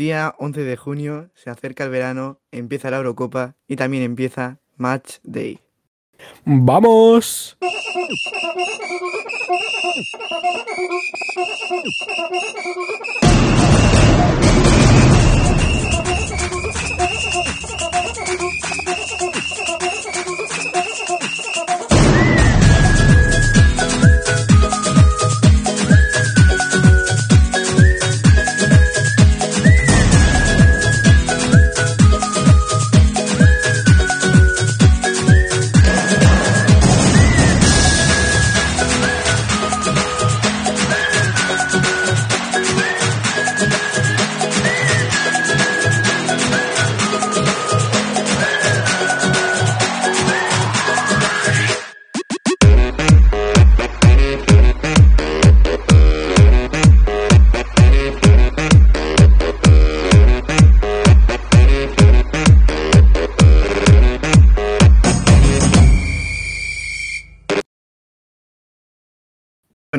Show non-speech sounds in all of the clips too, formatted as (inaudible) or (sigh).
Día 11 de junio, se acerca el verano, empieza la Eurocopa y también empieza Match Day. ¡Vamos! (laughs)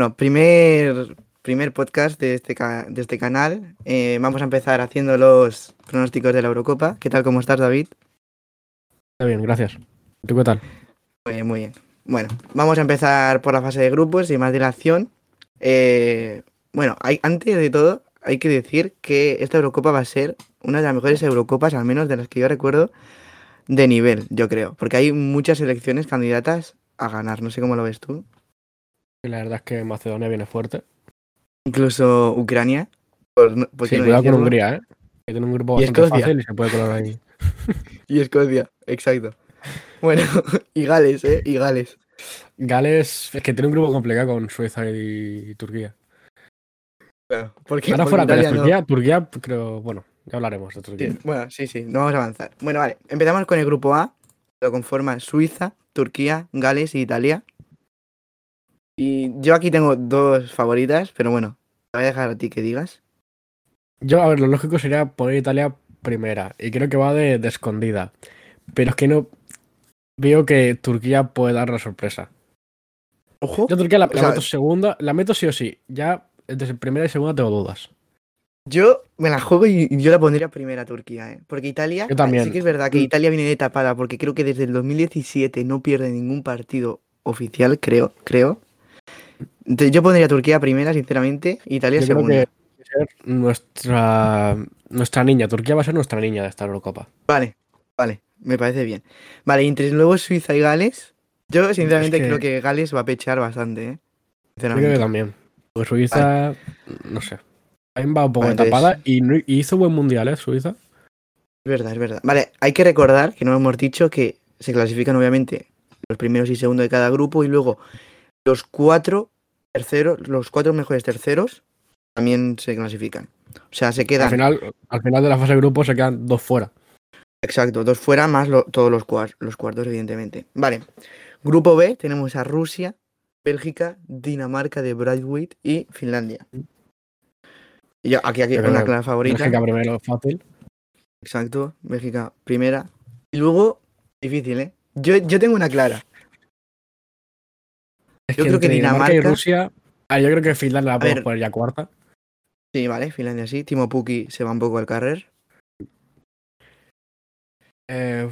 Bueno, primer, primer podcast de este, de este canal. Eh, vamos a empezar haciendo los pronósticos de la Eurocopa. ¿Qué tal? ¿Cómo estás, David? Está bien, gracias. ¿Tú qué tal? Muy bien, muy bien. Bueno, vamos a empezar por la fase de grupos y más dilación. Eh, bueno, hay, antes de todo, hay que decir que esta Eurocopa va a ser una de las mejores Eurocopas, al menos de las que yo recuerdo, de nivel, yo creo. Porque hay muchas selecciones candidatas a ganar. No sé cómo lo ves tú. La verdad es que Macedonia viene fuerte. Incluso Ucrania. Por, no- por Sí, qué no cuidado con. Hungría, ¿eh? Que tiene un grupo Y bastante Escocia. fácil y se puede colar ahí. (laughs) Y Escocia, exacto. Bueno, (laughs) y Gales, ¿eh? Y Gales. Gales es que tiene un grupo complicado con Suiza y Turquía. Claro. Porque, Ahora fuera Gales, Italia no- Turquía, Turquía, creo, bueno, ya hablaremos de Turquía. Sí, bueno, sí, sí, no vamos a avanzar. Bueno, vale, empezamos con el grupo A. Lo conforman Suiza, Turquía, Gales y Italia. Y yo aquí tengo dos favoritas, pero bueno, te voy a dejar a ti que digas. Yo, a ver, lo lógico sería poner Italia primera. Y creo que va de, de escondida. Pero es que no. Veo que Turquía puede dar la sorpresa. Ojo. Yo Turquía la, la meto segunda, la meto sí o sí. Ya desde primera y segunda tengo dudas. Yo me la juego y yo la pondría primera Turquía, ¿eh? Porque Italia, Yo también. sí que es verdad que Mm. Italia viene de tapada, porque creo que desde el 2017 no pierde ningún partido oficial, creo, creo. Yo pondría Turquía primera, sinceramente, Italia Yo creo segunda. que ser nuestra, nuestra niña. Turquía va a ser nuestra niña de esta Eurocopa. Vale, vale, me parece bien. Vale, entre luego Suiza y Gales, yo sinceramente que- creo que Gales va a pechar bastante, ¿eh? Yo creo Sinceramente. que también. Porque Suiza, no sé. También va un poco Vale, tapada y, y hizo buen mundial, ¿eh? Suiza. Es verdad, es verdad. Vale, hay que recordar que no hemos dicho que se clasifican obviamente los primeros y segundos de cada grupo y luego los cuatro terceros, los cuatro mejores terceros también se clasifican. O sea, se Al quedan, final, al final de la fase de grupo se quedan dos fuera. exacto, dos fuera más lo- todos los, cuar- los cuartos, evidentemente. Vale, grupo B tenemos a Rusia, Bélgica, Dinamarca de Braithwaite y Finlandia. Y aquí, aquí una clara favorita. Bélgica primero, fácil. Exacto, Bélgica primera. Y luego, difícil, ¿eh? Yo, yo tengo una clara. Es Yo creo que entre y Dinamarca- Rusia. Ah, yo creo que Finlandia la podemos poner ya cuarta. Sí, vale, Finlandia sí. Timo Pukki se va un poco al carrer. Eh,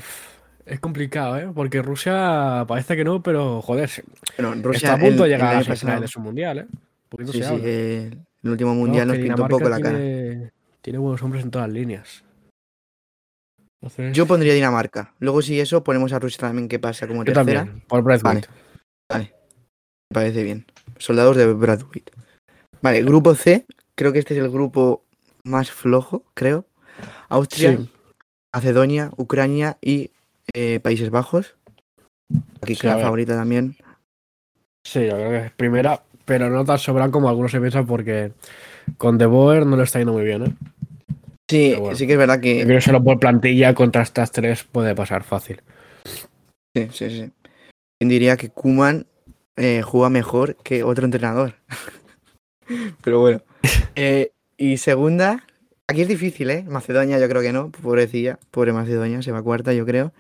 es complicado, ¿eh? Porque Rusia parece que no, pero joder, Bueno, está Rusia a punto el- de llegar a la pasado- de su mundial, ¿eh? Sí, sí, eh, el último mundial nos pintó un poco la Dinamarca cara. tiene, buenos hombres en todas las líneas. Entonces, Yo pondría Dinamarca. Luego, si eso, ponemos a Rusia también que pasa como yo tercera. también, por Braithwaite. Me parece bien. Soldados de Bradwick. Vale, grupo C. Creo que este es el grupo más flojo, creo. Austria, Sí, Macedonia, Ucrania y eh, Países Bajos. Aquí Sí, a clara ver. favorita también. sí, yo creo que es primera, pero no tan sobrada como algunos se piensan porque con De Boer no le está yendo muy bien, ¿eh? Sí, bueno. sí que es verdad Yo que. creo que solo por plantilla contra estas tres puede pasar fácil. Sí, sí, sí. ¿Quién diría que Kuman juega mejor que otro entrenador? (laughs) Pero bueno. Eh, y segunda, aquí es difícil, ¿eh? Macedonia yo creo que no, pobrecilla, pobre Macedonia, se va cuarta yo creo.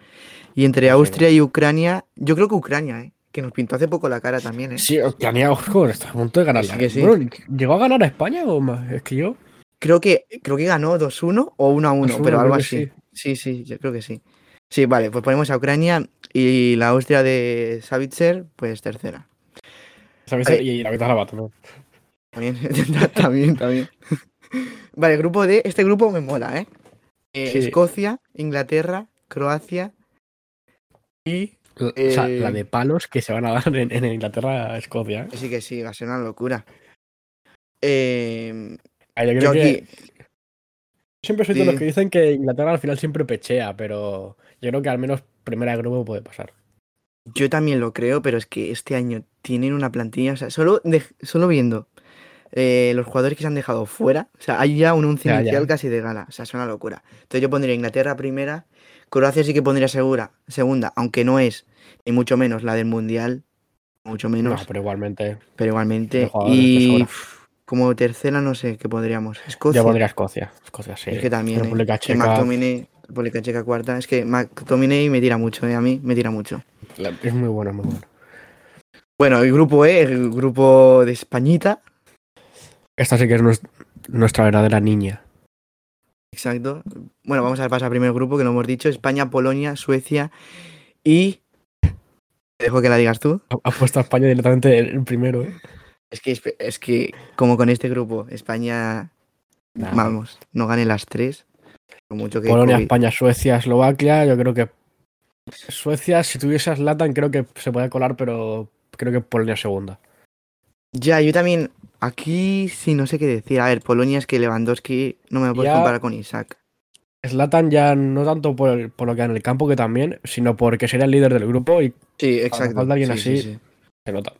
Y entre Austria y Ucrania, yo creo que Ucrania, ¿eh? Que nos pintó hace poco la cara también, ¿eh? Sí, Ucrania, ojo, está a punto de ganarla. Sí que sí. Bueno, ¿llegó a ganar a España o más? Es que yo creo que, creo que ganó 2-1 o 1-1, 2-1, pero algo así. sí. Sí, sí, yo creo que sí. Sí, vale, pues ponemos a Ucrania y la Austria de Savitzer, pues tercera. Vale. Y la guitarra va también. También, (laughs) también, también. Vale, el grupo D, este grupo me mola, ¿eh? Eh, Sí. Escocia, Inglaterra, Croacia y... La, o sea, Eh, la de palos que se van a dar en, en Inglaterra a Escocia. ¿eh? Sí que sí, va a ser una locura. Eh, Ah, yo creo yo que aquí, siempre soy de Sí. los que dicen que Inglaterra al final siempre pechea, pero yo creo que al menos primera de grupo puede pasar. yo también lo creo, pero es que este año tienen una plantilla, o sea, solo, de- solo viendo eh, los jugadores que se han dejado fuera, o sea, hay ya un once Ya, ya. inicial casi de gala, o sea, es una locura. Entonces yo pondría Inglaterra primera, Croacia sí que pondría segura, segunda, aunque no es ni mucho menos la del Mundial, mucho No, menos, pero igualmente pero igualmente. Y como tercera no sé qué podríamos. Escocia. yo pondría Escocia. Escocia, sí. Es que también, ¿eh? República Que Checa, República Checa cuarta. Es que McTominay me tira mucho, ¿eh? A mí me tira mucho. es muy bueno, muy bueno. Bueno, el grupo E, el grupo de Españita. Esta sí que es nues- nuestra verdadera niña. Exacto. Bueno, vamos a pasar al primer grupo que lo hemos dicho. España, Polonia, Suecia y... Te dejo que la digas tú. Ha, puesto a España directamente el el primero, ¿eh? Es que, es que como con este grupo, España, Nah. vamos, no gane las tres. Mucho que Polonia, COVID- España, Suecia, Eslovaquia. Yo creo que Suecia, si tuviese a Zlatan, creo que se puede colar, pero creo que Polonia segunda. Ya, yo también, aquí sí no sé qué decir. A ver, Polonia es que Lewandowski no me lo puedes Ya- comparar con Isaac. Zlatan ya no tanto por, el- por lo que hay en el campo que también, sino porque sería el líder del grupo y Sí, exacto. falta alguien sí, sí, así. sí. se nota.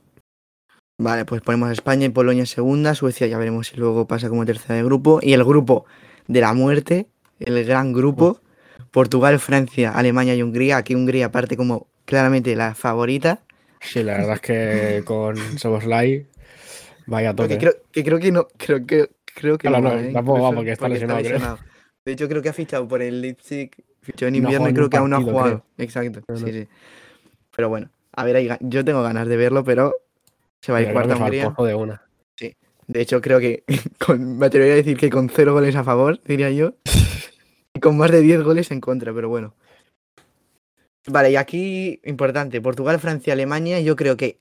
Vale, pues ponemos España y Polonia segunda, Suecia ya veremos si luego pasa como tercera de grupo. Y el grupo de la muerte, el gran grupo, Portugal, Francia, Alemania y Hungría. Aquí Hungría parte como claramente la favorita. Sí, la verdad es que con Soboslai vaya toque. Creo que creo que no, creo que creo que Claro, no, no, ¿eh? tampoco va porque está lesionado, creo. De hecho, creo que ha fichado por el Leipzig, fichó en No invierno y jugado ni creo que aún no ha partido, jugado. Exacto, No, sí, no. sí. Pero bueno, a ver, yo tengo ganas de verlo, pero se va a ir creo cuarta Hungría. de una. De hecho, creo que (laughs) con, me atrevería a decir que con cero goles a favor, diría yo. (laughs) Y con más de 10 goles en contra, pero bueno. Vale, y aquí, importante, Portugal, Francia, Alemania. Yo creo que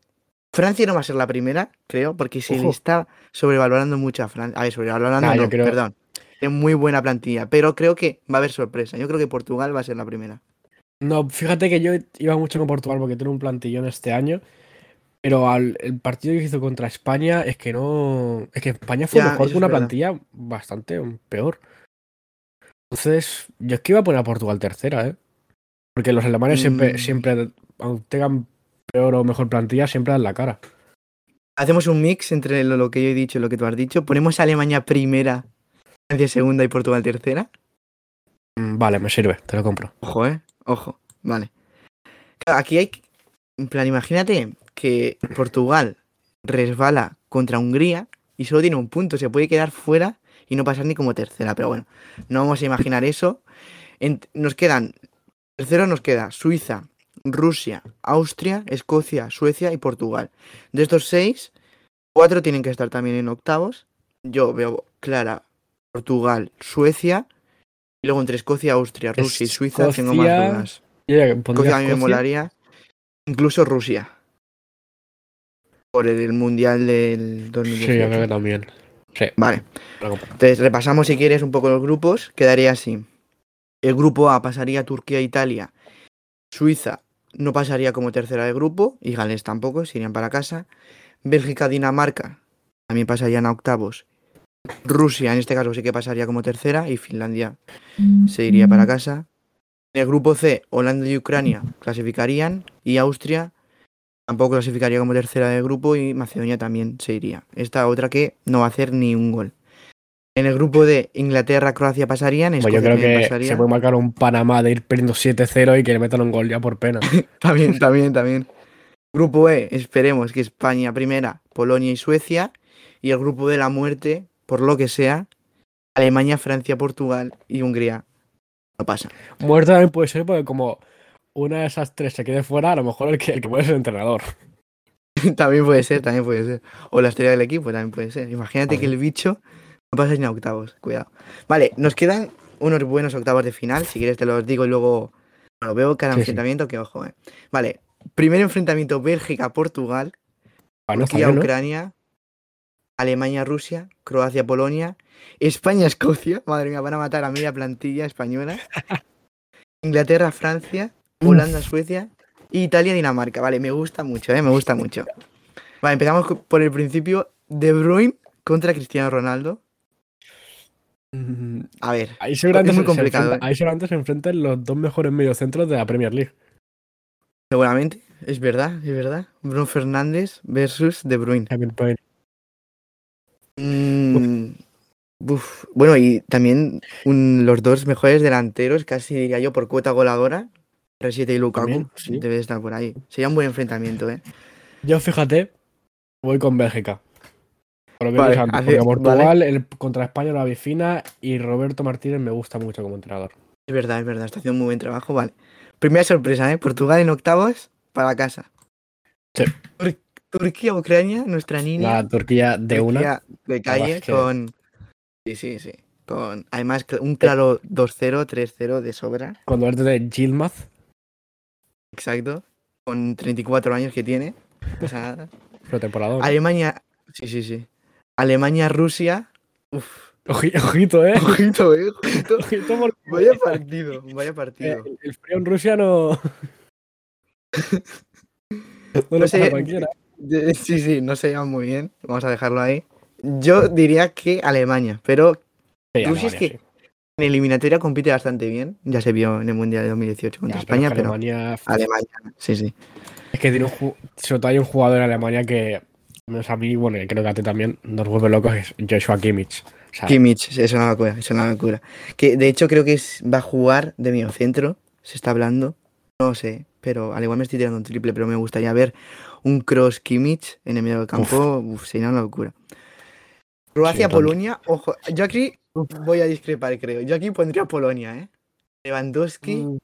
Francia no va a ser la primera, creo, porque se le está sobrevalorando mucho a Francia. A ver, sobrevalorando, Nah, yo no, creo- perdón. Es muy buena plantilla, pero creo que va a haber sorpresa. Yo creo que Portugal va a ser la primera. No, fíjate que yo iba mucho con Portugal porque tiene un plantillón este año. Pero al, el partido que hizo contra España es que no. Es que España fue Ya, mejor con una verdad. plantilla bastante peor. Entonces, yo es que iba a poner a Portugal tercera, ¿eh? Porque los alemanes siempre, Mm. siempre, aunque tengan peor o mejor plantilla, siempre dan la cara. Hacemos un mix entre lo, lo que yo he dicho y lo que tú has dicho. Ponemos a Alemania primera, Francia segunda y Portugal tercera. Mm, Vale, me sirve, te lo compro. Ojo, eh. Ojo. Vale. Aquí hay. En plan, imagínate que Portugal resbala contra Hungría y solo tiene un punto. Se puede quedar fuera y no pasar ni como tercera. Pero bueno, no vamos a imaginar eso. En- nos quedan. Tercero nos queda Suiza, Rusia, Austria, Escocia, Suecia y Portugal. De estos seis, cuatro tienen que estar también en octavos. Yo veo clara Portugal, Suecia. Y luego entre Escocia, Austria, Rusia y Suiza tengo más dudas. Escocia a mí me molaría. Incluso Rusia. Por el Mundial del Sí, 2018. yo creo que también. Sí, Vale. Entonces repasamos si quieres un poco los grupos. Quedaría así. El grupo A pasaría Turquía e Italia. Suiza no pasaría como tercera de grupo. Y Gales tampoco, se irían para casa. Bélgica, Dinamarca también pasarían a octavos. Rusia en este caso sí que pasaría como tercera. Y Finlandia se iría para casa. En el grupo C, Holanda y Ucrania clasificarían. Y Austria tampoco clasificaría como tercera de grupo. Y Macedonia también se iría. Esta otra que no va a hacer ni un gol. En el grupo de Inglaterra, Croacia pasarían. Pues yo creo que pasaría. se puede marcar un Panamá de ir perdiendo 7-0 y que le metan un gol ya por pena. (laughs) También, también, también. Grupo E, esperemos que España primera, Polonia y Suecia. Y el grupo de la muerte, por lo que sea, Alemania, Francia, Portugal y Hungría. No pasa. Muerte también puede ser porque como una de esas tres se quede fuera, a lo mejor el que, el que puede ser entrenador. (laughs) también puede ser, también puede ser. O la estrella del equipo también puede ser. Imagínate que el bicho No pasáis ni a octavos, cuidado. Vale, nos quedan unos buenos octavos de final. Si quieres te los digo y luego lo veo cada Sí, sí. enfrentamiento, que ojo, eh. Vale, primer enfrentamiento Bélgica-Portugal, Bueno, está Turquía, bien, ¿no? Ucrania, Alemania, Rusia, Croacia, Polonia, España, (laughs) Escocia, madre mía, van a matar a media plantilla española, (laughs) Inglaterra, Francia, Mm. Holanda, Suecia, Italia, Dinamarca. Vale, me gusta mucho, eh, me gusta mucho. Vale, empezamos por el principio. De Bruyne contra Cristiano Ronaldo. Mm, A ver, Ahí seguramente, Es muy se- se complicado, enfrenta- ¿eh? ahí seguramente se enfrentan los dos mejores mediocentros de la Premier League. seguramente, es verdad, es verdad. Bruno Fernández versus De Bruyne. Mm, uf, Bueno, y también un- los dos mejores delanteros, casi diría yo, por cuota goladora. R7 y Lukaku. También, sí. Debe de estar por ahí. Sería un buen enfrentamiento, ¿eh? Yo fíjate, voy con Bélgica. Por lo que Vale, antes, porque Portugal el, contra España la fina y Roberto Martínez me gusta mucho como entrenador. Es verdad, es verdad. Está haciendo muy buen trabajo. Vale. Primera sorpresa, ¿eh? Portugal en octavos para casa. Sí. Tur- Turquía, Ucrania, nuestra niña. La Turquía de una. Turquía de calle con. Sí, sí, sí. Con además un claro 2-0, 3-0 de sobra. Cuando verte de Gilmaz, Exacto. Con 34 años que tiene. O sea, (laughs) pretemporada. ¿no? Alemania. Sí, sí, sí. Alemania, Rusia. Uf. Oji- Ojito, eh. Ojito, eh. (laughs) Ojito. Vaya partido, vaya partido. el frío en Rusia no. (laughs) no No sé, cualquiera. Sí, sí, no se llaman muy bien. Vamos a dejarlo ahí. Yo diría que Alemania, pero Sí, Rusia es que sí. En eliminatoria compite bastante bien. Ya se vio en el Mundial de 2018 Ya, contra España, pero Alemania, sí, sí. Es que tiene un, ju- sobre todo hay un jugador en Alemania que, menos a mí, bueno, y creo que a ti también, nos vuelve locos, es Joshua Kimmich. O sea, Kimmich, es una locura, es una locura. Que de hecho creo que es- va a jugar de mediocentro, se está hablando. No sé, pero al igual me estoy tirando un triple, pero me gustaría ver un cross Kimmich en el medio del campo, uf, sería una locura. Croacia, tanto. Polonia, ojo, yo aquí voy a discrepar, creo. Yo aquí pondría Polonia, ¿eh? Lewandowski mm,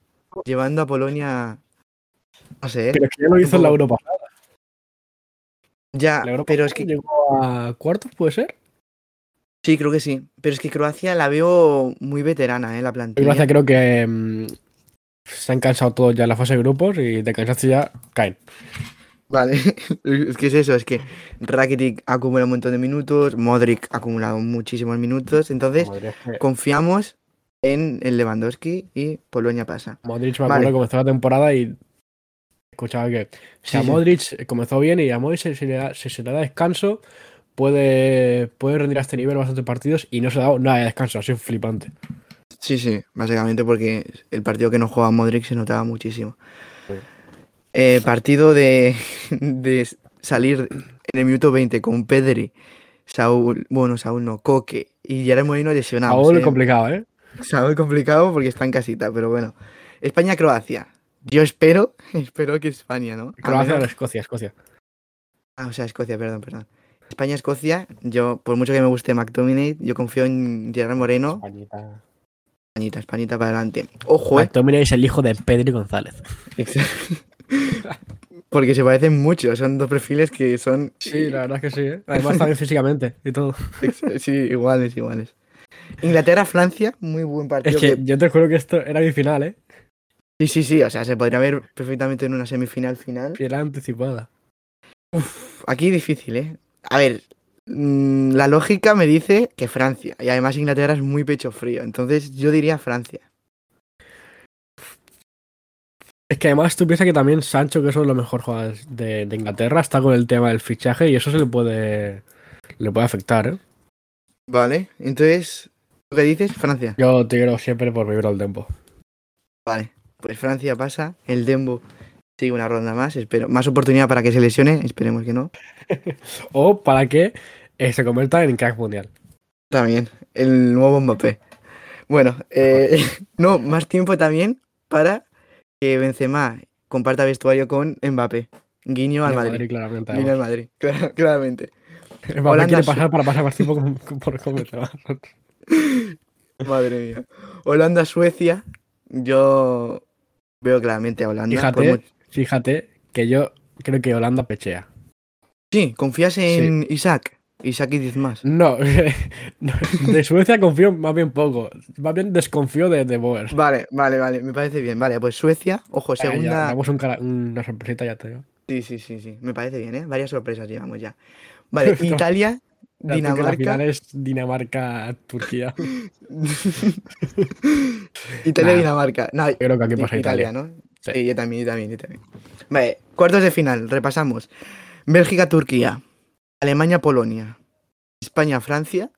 llevando a Polonia, no sé, ¿eh? pero es que ya lo hizo en la Europa. ya, La Europa pero es que llegó a cuartos, ¿puede ser? sí, creo que sí. Pero es que Croacia la veo muy veterana, ¿eh? La plantilla. Croacia creo que mm, se han cansado todos ya en la fase de grupos y de cansarse ya caen. Vale, (laughs) es que es eso, es que Rakitic acumula un montón de minutos, Modric ha acumulado muchísimos minutos, entonces confiamos en el Lewandowski y Polonia pasa. Modric me Vale. acuerdo que comenzó la temporada y escuchaba que si a Sí, sí. Modric comenzó bien y a Modric se le da, se le da descanso puede, puede rendir a este nivel bastantes partidos y no se ha dado nada de descanso, así flipante. Sí, sí, básicamente porque el partido que no juega Modric se notaba muchísimo. Sí. Eh, partido de, de salir en el minuto 20 con Pedri, Saúl, bueno, Saúl no, Coque y Gerard Moreno lesionados. Aún eh. complicado, ¿eh? Saúl complicado porque está en casita, pero bueno. España-Croacia. Yo espero, (laughs) espero que España, ¿no? Croacia o Escocia, Escocia. Ah, o sea, Escocia, perdón, perdón. España-Escocia, yo, por mucho que me guste McTominay, yo confío en Gerard Moreno. Españita. Españita, Españita para adelante. Ojo, eh. McTominay es el hijo de Pedri González. (laughs) Porque se parecen mucho, son dos perfiles que son Sí, la verdad es que sí, ¿eh? (laughs) Además también físicamente y todo. sí, iguales, iguales. Inglaterra-Francia, muy buen partido. Es que que- yo te juro que esto era mi final, ¿eh? Sí, sí, sí, o sea, se podría ver perfectamente en una semifinal final. Era anticipada. Aquí difícil, ¿eh? A ver, mm, la lógica me dice que Francia, y además Inglaterra es muy pecho frío, entonces yo diría Francia. Es que además tú piensas que también Sancho, que es uno de los mejores jugadores de, de Inglaterra, está con el tema del fichaje y eso se le puede, le puede afectar, ¿eh? Vale, entonces, ¿lo que dices? Francia. Yo te quiero siempre por vivir al tiempo. Vale, pues Francia pasa, el Dembo sigue una ronda más, espero. Más oportunidad para que se lesione, esperemos que no. (laughs) O para que eh, se convierta en crack mundial. También, el nuevo Mbappé. Bueno, eh, (laughs) no, más tiempo también para que Benzema comparta vestuario con Mbappé. Guiño al Madrid. claramente. Guiño al Madrid, clara- (laughs) claramente. Mbappé Holanda quiere pasar para pasar más tiempo con, con- (laughs) por Benzema. (laughs) Madre mía. Holanda-Suecia, yo veo claramente a Holanda. fíjate que yo creo que Holanda pechea. Sí, ¿confías en Isaac? Y saque 10 más. (laughs) No, de Suecia confío más bien poco. Más bien desconfío de, de Boer. Vale, vale, vale, me parece bien. Vale, pues Suecia, ojo, Venga, ya, segunda. damos un una sorpresita ya te digo. Sí, sí, sí, sí, me parece bien, ¿eh? Varias sorpresas llevamos ya. Vale, (laughs) Italia, porque La final Dinamarca. es Dinamarca-Turquía. (laughs) Italia, Nah, Dinamarca. No, Yo creo que aquí pasa Italia. ¿no? Sí. Sí, yo también, yo también, yo también. Vale, cuartos de final, repasamos. Bélgica, Turquía. Alemania, Polonia. España, Francia.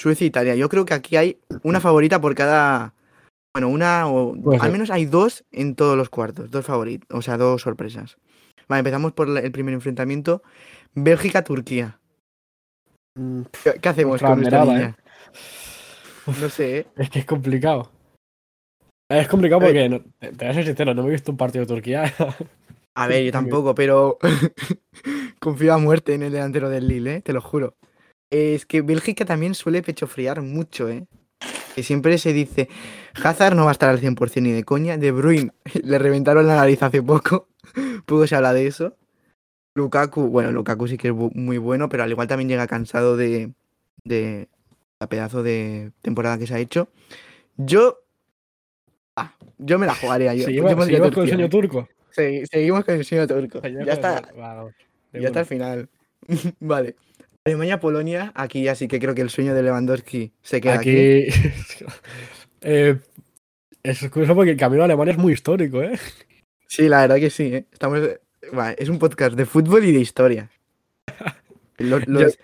Suecia, Italia. Yo creo que aquí hay una favorita por cada. Bueno, una o. Al menos hay dos en todos los cuartos. Dos favoritos. O sea, dos sorpresas. Vale, empezamos por el primer enfrentamiento. Bélgica, Turquía. Mm, ¿Qué, qué hacemos con nuestra niña? No sé, ¿eh? Es que es complicado. Es complicado porque, no- te voy a ser sincero, no me he visto un partido de Turquía. (laughs) A ver, yo tampoco, pero (laughs) confío a muerte en el delantero del Lille, ¿eh? te lo juro. Es que Bélgica también suele pechofriar mucho, ¿eh? Que siempre se dice, Hazard no va a estar al 100% ni de coña, De Bruyne (laughs) le reventaron la nariz hace poco, (laughs) poco se habla de eso. Lukaku, bueno, Lukaku sí que es muy bueno, pero al igual también llega cansado de, de la pedazo de temporada que se ha hecho. Yo... ah, yo me la jugaría yo. Seguimos, yo pondría seguimos con el sueño ¿eh? turco. Segui- seguimos con el sueño turco. Ya el está, ya está al final. (laughs) vale. Alemania-Polonia, aquí ya sí que creo que el sueño de Lewandowski se queda aquí. Aquí. (laughs) eh, es curioso porque el camino a Alemania es muy histórico, ¿eh? Sí, la verdad que sí. ¿eh? Estamos... vale, es un podcast de fútbol y de historia. (laughs) Los, los-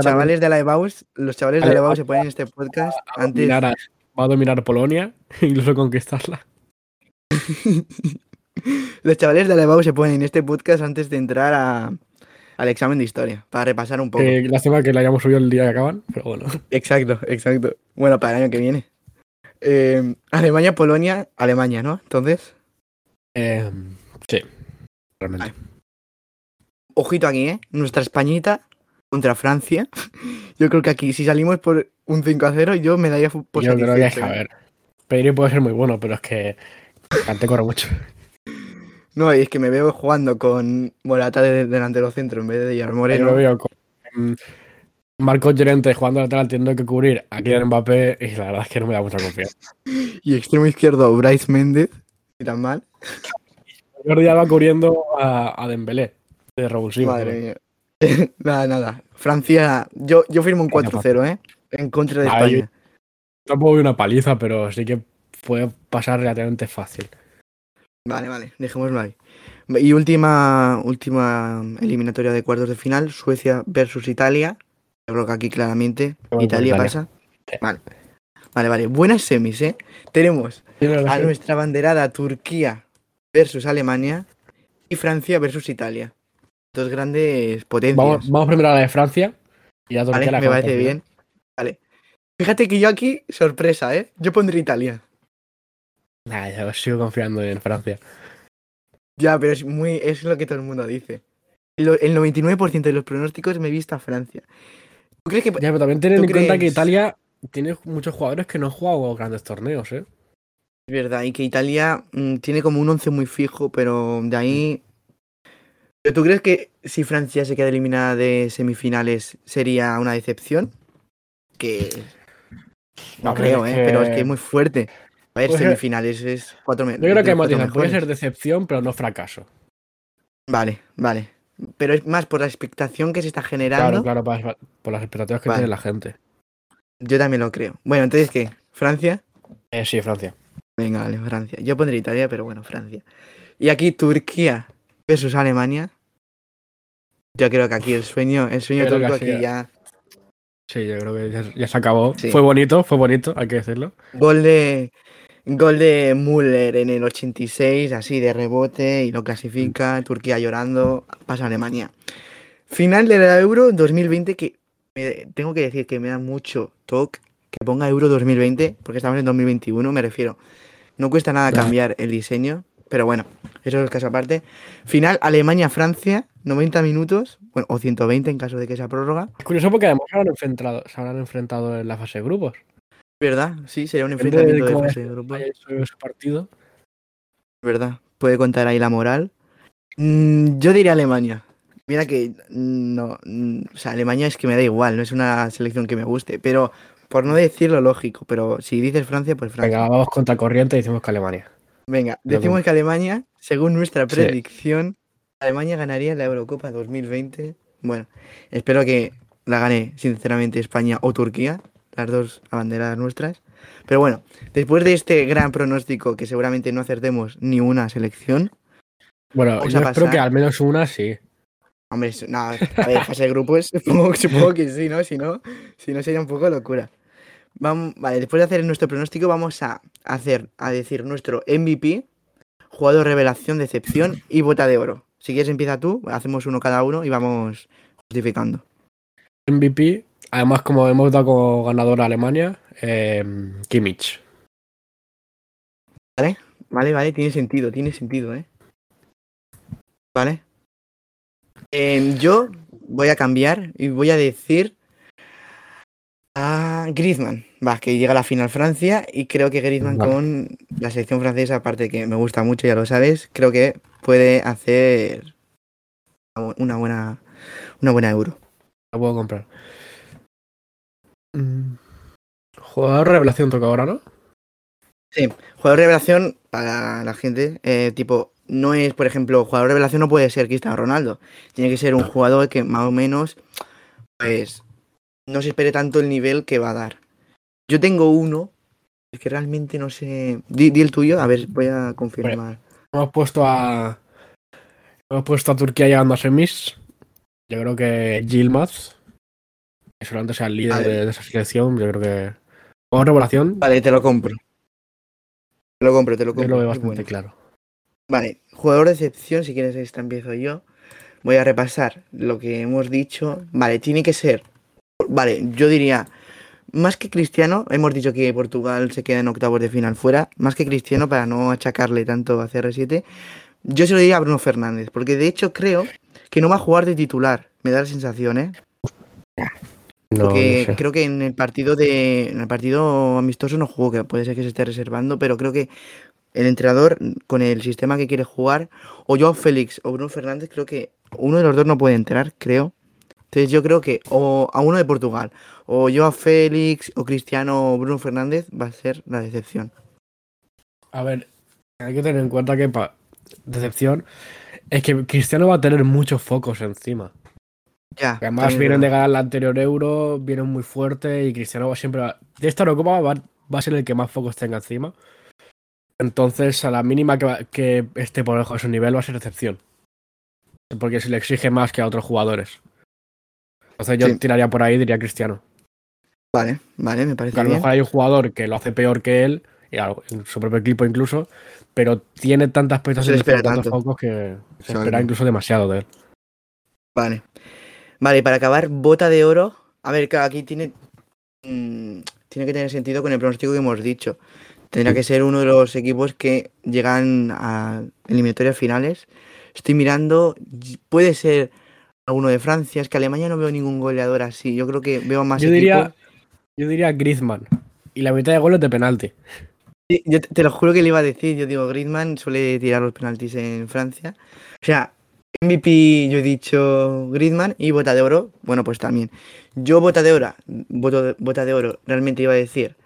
chavales de la EBAUS, los chavales de la EBAUS se ponen en este podcast antes. va a dominar Polonia, incluso conquistarla. Los chavales de la EBAUS se ponen en este podcast antes de entrar a- al examen de historia, para repasar un poco. Eh, lástima que la hayamos subido el día que acaban, pero bueno. Exacto, exacto. Bueno, para el año que viene. Eh, Alemania-Polonia, Alemania, ¿no? Entonces, Eh, sí, realmente. ojito aquí, ¿eh? Nuestra Españita contra Francia. (laughs) Yo creo que aquí, si salimos por un 5 a 0, yo me daría por Yo creo que, a ¿eh? ver, Pedri puede ser muy bueno, pero es que Cante corre mucho. No, y es que me veo jugando con Morata de delantero centro en vez de Villar Yo Moreno. lo veo con mm, Marcos Llorente jugando lateral teniendo que cubrir a Kylian Mbappé y la verdad es que no me da mucha confianza. (laughs) Y extremo izquierdo, Bryce Méndez. Ni tan mal. Jordi Alba cubriendo a, a Dembélé de revulsivo. Madre mía. (laughs) nada, nada. Francia, yo, yo firmo un Venga, 4-0, ¿eh? En contra de Ah, yo- España. Tampoco vi una paliza, pero sí que puede pasar relativamente fácil. Vale, vale, dejémoslo ahí. Y última, última eliminatoria de cuartos de final, Suecia versus Italia. Yo creo que aquí claramente Italia, pasa. Vale. Vale, vale. Buenas semis, ¿eh? Tenemos a nuestra banderada Turquía versus Alemania y Francia versus Italia. Dos grandes potencias. Vamos, vamos primero a la de Francia y Vale, Turquía la me parece bien. Vale. Fíjate que yo aquí, sorpresa, ¿eh? Yo pondré Italia. Nah, yo sigo confiando en Francia. Ya, pero es muy es lo que todo el mundo dice. Lo- el 99% de los pronósticos me he visto a Francia. ¿Tú crees que Ya, pero también ten ¿Tú en cuenta que? Italia tiene muchos jugadores que no han jugado grandes torneos, ¿eh? es verdad? Y que Italia mm, tiene como un 11 muy fijo, pero de ahí... ¿Pero tú crees que si Francia se queda eliminada de semifinales sería una decepción? Que... No creo, ¿eh? Pero es que es muy fuerte. A ver, Puede ser- semifinales es cuatro me- Yo creo que Matizan puede ser decepción, pero no fracaso. Vale, vale. Pero es más por la expectación que se está generando. Claro, claro, por las expectativas que Vale. tiene la gente. Yo también lo creo. Bueno, entonces, ¿qué? ¿Francia? Eh, sí, Francia. Venga, vale, Francia. Yo pondré Italia, pero bueno, Francia. Y aquí Turquía versus Alemania. Yo creo que aquí el sueño, el sueño turco aquí ya. Sí, yo creo que ya, ya se acabó. Sí. Fue bonito, fue bonito, hay que decirlo. Gol de gol de Müller en el 86, así de rebote y lo clasifica. Turquía llorando, pasa a Alemania. Final de la Euro 2020 que me- tengo que decir que me da mucho toque que ponga Euro 2020 porque estamos en 2021, me refiero. No cuesta nada cambiar el diseño, pero bueno, eso es el caso aparte. Final Alemania-Francia, 90 minutos, bueno, o 120 en caso de que sea prórroga. Es curioso porque además se habrán enfrentado, se habrán enfrentado en la fase de grupos. ¿Verdad? Sí, sería un de enfrentamiento de fase de hecho ese partido. ¿verdad? Puede contar ahí la moral. Mm, yo diría Alemania. Mira que no, mm, o sea, Alemania es que me da igual, no es una selección que me guste, pero por no decir lo lógico, pero si dices Francia, pues Francia. Venga, vamos contra corriente y decimos que Alemania. Venga, decimos que Alemania, según nuestra Sí. predicción, Alemania ganaría la Eurocopa 2020. Bueno, espero que la gane sinceramente España o Turquía, las dos abanderadas nuestras. Pero bueno, después de este gran pronóstico que seguramente no acertemos ni una selección, Bueno, yo espero que al menos una sí. hombre, no, a ver, fase de grupos, (laughs) supongo, supongo que sí, ¿no? Si no, si no sería un poco locura. Vamos, vale, después de hacer nuestro pronóstico, vamos a hacer, a decir nuestro MVP, jugador revelación, decepción y bota de oro. Si quieres empieza tú, hacemos uno cada uno y vamos justificando. MVP, además como hemos dado como ganador a Alemania, eh, Kimmich. Vale, vale, tiene sentido, tiene sentido, ¿eh? Vale. Em, yo voy a cambiar y voy a decir a Griezmann. Va, que llega a la final Francia y creo que Griezmann Vale. con la selección francesa, aparte que me gusta mucho, ya lo sabes, creo que puede hacer una buena, una buena euro. La puedo comprar. Mm, Jugador revelación toca ahora, ¿no? Jugador revelación para la gente, eh, tipo, no es, por ejemplo, jugador revelación no puede ser Cristiano Ronaldo. Tiene que ser un jugador que más o menos, pues, no se espere tanto el nivel que va a dar. Yo tengo uno, es que realmente no sé. Di, di el tuyo, a ver, voy a confirmar. Hemos puesto a. Hemos puesto a Turquía llegando a semis. Yo creo que Gilmaz, solamente sea el líder Vale. de, de esa selección, yo creo que. Jugador revelación, Vale, te lo compro. Te lo compro, te lo yo compro. lo veo bastante bueno. claro. Vale, jugador de excepción, si quieres esta empiezo yo. Voy a repasar lo que hemos dicho. Vale, tiene que ser. Vale, yo diría. Más que Cristiano, hemos dicho que Portugal se queda en octavos de final fuera. Más que Cristiano, para no achacarle tanto a CR7, yo se lo diría a Bruno Fernández. Porque de hecho creo que no va a jugar de titular. Me da la sensación, ¿eh? No, Porque no sé. creo que en el partido de. En el partido amistoso no jugó, que puede ser que se esté reservando, pero creo que el entrenador, con el sistema que quiere jugar, o Joao Félix o Bruno Fernández, creo que uno de los dos no puede entrar, creo. Entonces yo creo que o a uno de Portugal, o Joao Félix, o Cristiano o Bruno Fernández va a ser la decepción. A ver, hay que tener en cuenta que para decepción es que Cristiano va a tener muchos focos encima. Ya. Que además vienen de ganar la anterior Euro, vienen muy fuerte y Cristiano va siempre va- de esta Eurocopa va, va a ser el que más focos tenga encima. Entonces, a la mínima que, va- que esté por debajo de su nivel va a ser excepción. Porque se le exige más que a otros jugadores. Entonces yo Sí. tiraría por ahí, diría Cristiano. Vale, vale, me parece Que a lo bien. mejor hay un jugador que lo hace peor que él, y algo- en su propio equipo incluso, pero tiene tantas prestaciones espera por tantos tanto. focos que se espera incluso demasiado de él. Vale. Vale, para acabar, bota de oro. A ver, aquí tiene. mm, tiene que tener sentido con el pronóstico que hemos dicho. Tendrá que ser uno de los equipos que llegan a eliminatorias finales. Estoy mirando. Puede ser alguno de Francia. Es que Alemania no veo ningún goleador así. Yo creo que veo más Yo diría, yo diría Griezmann. Y la mitad de goles de penalti. Sí, Yo te, te lo juro que le iba a decir. Yo digo, Griezmann suele tirar los penaltis en Francia. O sea, MVP yo he dicho Griezmann y bota de oro, bueno, pues también. Yo bota de oro, voto de- bota de oro, realmente iba a decir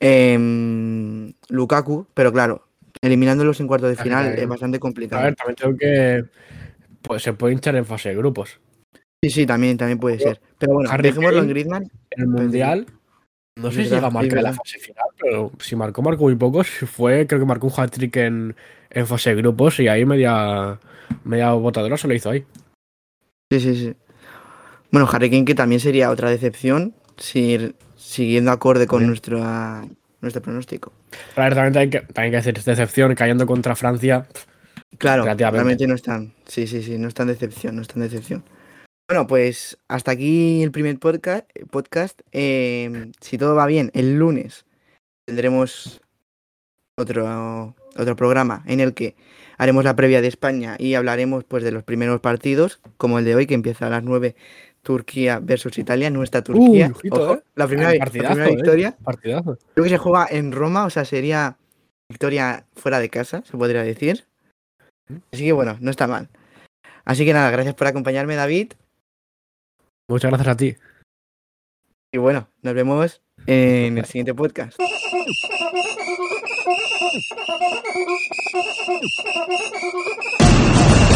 em, Lukaku, pero claro, eliminándolos en cuarto de final claro. es bastante A complicado. ver, también tengo que. Pues se puede hinchar en fase de grupos. Sí, sí, también, también puede ser. Pero bueno, Harry dejémoslo en Griezmann. En el Mundial, no sé si llega a marcar es la fase final, pero si marcó, marcó muy pocos. Fue, creo que marcó un hat-trick en, en fase de grupos y ahí media, media botadora se lo hizo ahí. Sí, sí, sí. Bueno, Harry Kane que también sería otra decepción, si, siguiendo acorde con También. nuestro, nuestro pronóstico. Pero a ver, también hay que, también hay que hacer decepción cayendo contra Francia. Claro, realmente no están. Sí, sí, sí, no están decepción, no están decepción. Bueno, pues hasta aquí el primer podcast. podcast. Eh, si todo va bien, el lunes tendremos otro, otro programa en el que haremos la previa de España y hablaremos pues de los primeros partidos, como el de hoy, que empieza a las 9, Turquía versus Italia, nuestra Turquía. Uy, ojito, Ojo, eh. la primera, la partidazo, primera eh. victoria. Partidazo. Creo que se juega en Roma, o sea, sería victoria fuera de casa, se podría decir. Así que bueno, no está mal. Así que nada, gracias por acompañarme, David. Muchas gracias a ti. Y bueno, nos vemos en el siguiente podcast. (laughs)